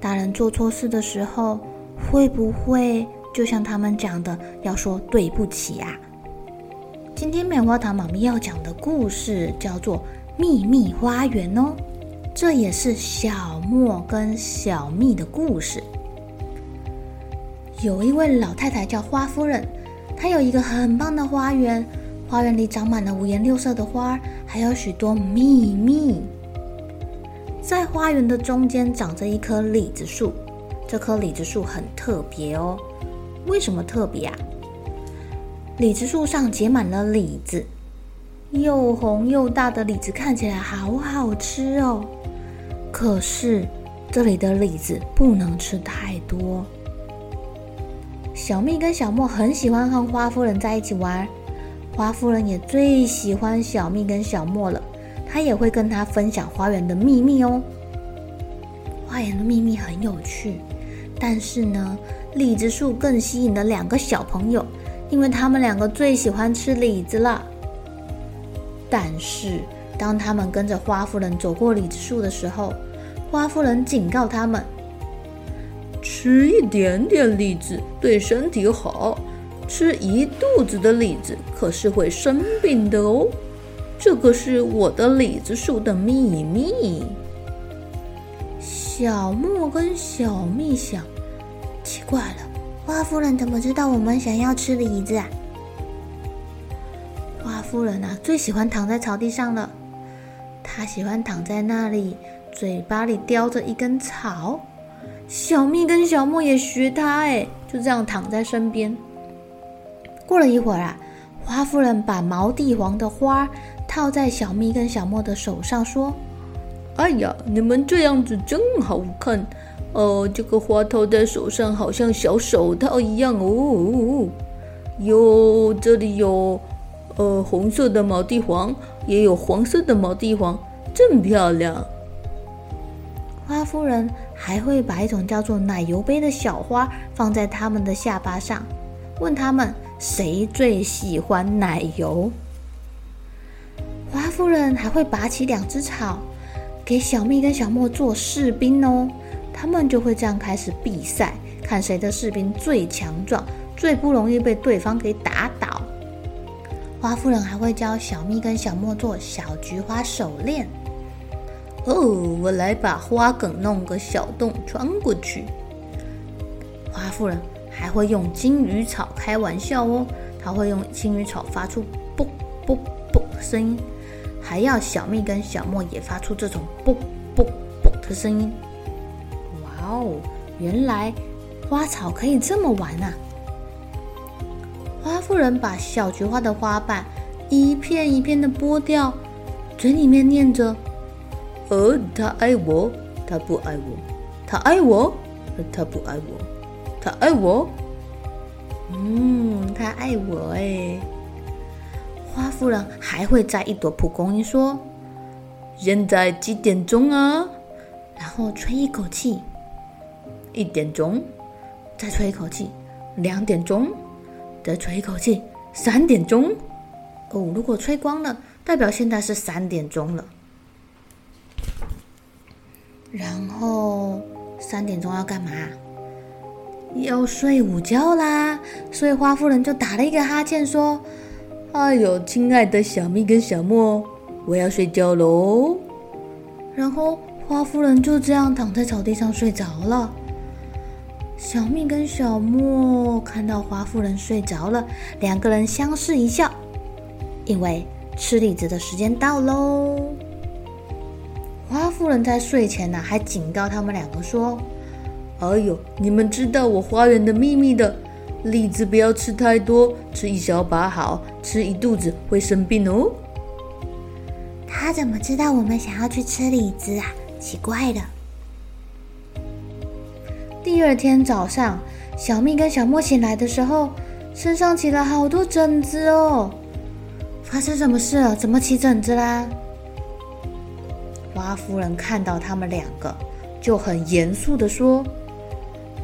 大人做错事的时候，会不会就像他们讲的，要说对不起啊？今天棉花糖妈咪要讲的故事叫做《秘密花园》哦，这也是小莫跟小蜜的故事。有一位老太太叫花夫人。她有一个很棒的花园，花园里长满了五颜六色的花，还有许多秘密。在花园的中间长着一棵李子树，这棵李子树很特别哦。为什么特别啊？李子树上结满了李子，又红又大的李子看起来好好吃哦。可是这里的李子不能吃太多。小蜜跟小莫很喜欢和花夫人在一起玩，花夫人也最喜欢小蜜跟小莫了，他也会跟他分享花园的秘密哦。花园的秘密很有趣，但是呢，李子树更吸引了两个小朋友，因为他们两个最喜欢吃李子了。但是当他们跟着花夫人走过李子树的时候，花夫人警告他们。吃一点点李子对身体好，吃一肚子的李子可是会生病的哦。这个是我的李子树的秘密。小莫跟小蜜想，奇怪了，花夫人怎么知道我们想要吃李子啊？花夫人啊，最喜欢躺在草地上了。她喜欢躺在那里，嘴巴里叼着一根草。小蜜跟小莫也学她，哎，就这样躺在身边。过了一会儿啊，花夫人把毛地黄的花套在小蜜跟小莫的手上，说：“哎呀，你们这样子真好看，哦、这个花套在手上好像小手套一样哦。哟，这里有呃红色的毛地黄，也有黄色的毛地黄，真漂亮。”花夫人还会把一种叫做奶油杯的小花放在他们的下巴上，问他们谁最喜欢奶油。夫人还会拔起两只草，给小蜜跟小莫做士兵哦。他们就会这样开始比赛，看谁的士兵最强壮，最不容易被对方给打倒。花夫人还会教小蜜跟小莫做小菊花手链。哦，我来把花梗弄个小洞穿过去。花夫人还会用金鱼草开玩笑哦，她会用金鱼草发出“啵啵啵”的声音，还要小蜜跟小莫也发出这种“啵啵啵”的声音。哇哦，原来花草可以这么玩啊！花夫人把小菊花的花瓣一片一片的剥掉，嘴里面念着。呃，他爱我，他不爱我；他爱我，他不爱我；他爱我，嗯，他爱我哎。花夫人还会摘一朵蒲公英，说：“现在几点钟啊？”然后吹一口气，一点钟；再吹一口气，两点钟；再吹一口气，三点钟。哦，如果吹光了，代表现在是三点钟了。然后三点钟要干嘛？要睡午觉啦！所以花夫人就打了一个哈欠，说：“哎呦，亲爱的小蜜跟小莫，我要睡觉喽。”然后花夫人就这样躺在草地上睡着了。小蜜跟小莫看到花夫人睡着了，两个人相视一笑，因为吃李子的时间到喽。花夫人在睡前呢，还警告他们两个说：“哎呦，你们知道我花园的秘密的，李子不要吃太多，吃一小把好，吃一肚子会生病哦。”他怎么知道我们想要去吃李子啊？奇怪的。第二天早上，小蜜跟小莫醒来的时候，身上起了好多疹子哦。发生什么事了？怎么起疹子啦？花夫人看到他们两个，就很严肃的说：“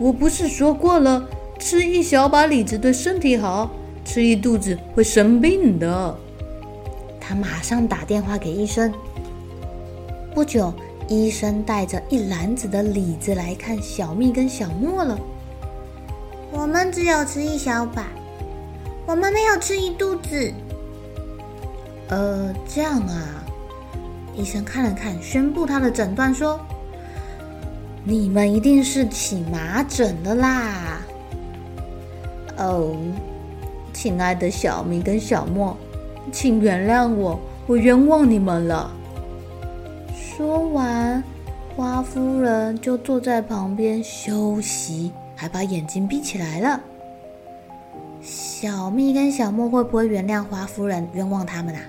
我不是说过了，吃一小把李子对身体好，吃一肚子会生病的。”他马上打电话给医生。不久，医生带着一篮子的李子来看小蜜跟小莫了。我们只有吃一小把，我们没有吃一肚子。呃，这样啊。医生看了看，宣布他的诊断说：“你们一定是起麻疹的啦。”哦，亲爱的小蜜跟小莫。请原谅我，我冤枉你们了。说完，花夫人就坐在旁边休息，还把眼睛闭起来了。小蜜跟小莫会不会原谅花夫人，冤枉他们啊？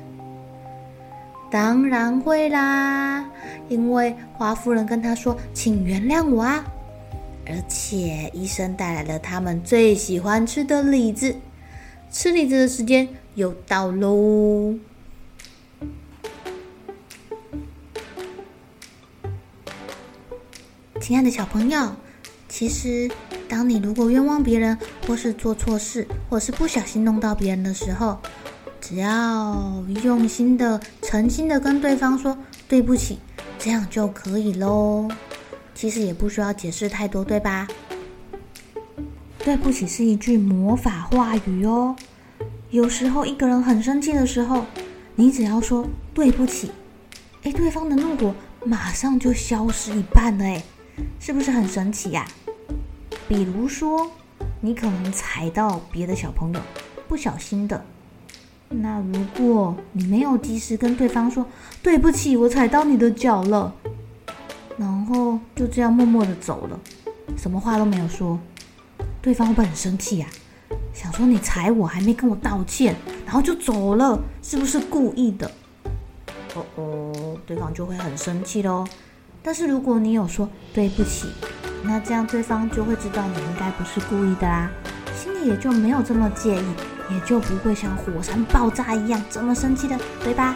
当然会啦，因为花夫人跟他说：“请原谅我啊！”而且医生带来了他们最喜欢吃的李子，吃李子的时间。又到喽！亲爱的小朋友，其实当你如果冤枉别人，或是做错事，或是不小心弄到别人的时候，只要用心的、诚心的跟对方说对不起，这样就可以喽。其实也不需要解释太多，对吧？对不起是一句魔法话语哦。有时候一个人很生气的时候，你只要说对不起，哎，对方的怒火马上就消失一半了，哎，是不是很神奇呀？比如说，你可能踩到别的小朋友，不小心的，那如果你没有及时跟对方说对不起，我踩到你的脚了，然后就这样默默的走了，什么话都没有说，对方会不会很生气呀？想说你踩我还没跟我道歉，然后就走了，是不是故意的？哦哦，对方就会很生气喽。但是如果你有说对不起，那这样对方就会知道你应该不是故意的啦，心里也就没有这么介意，也就不会像火山爆炸一样这么生气的，对吧？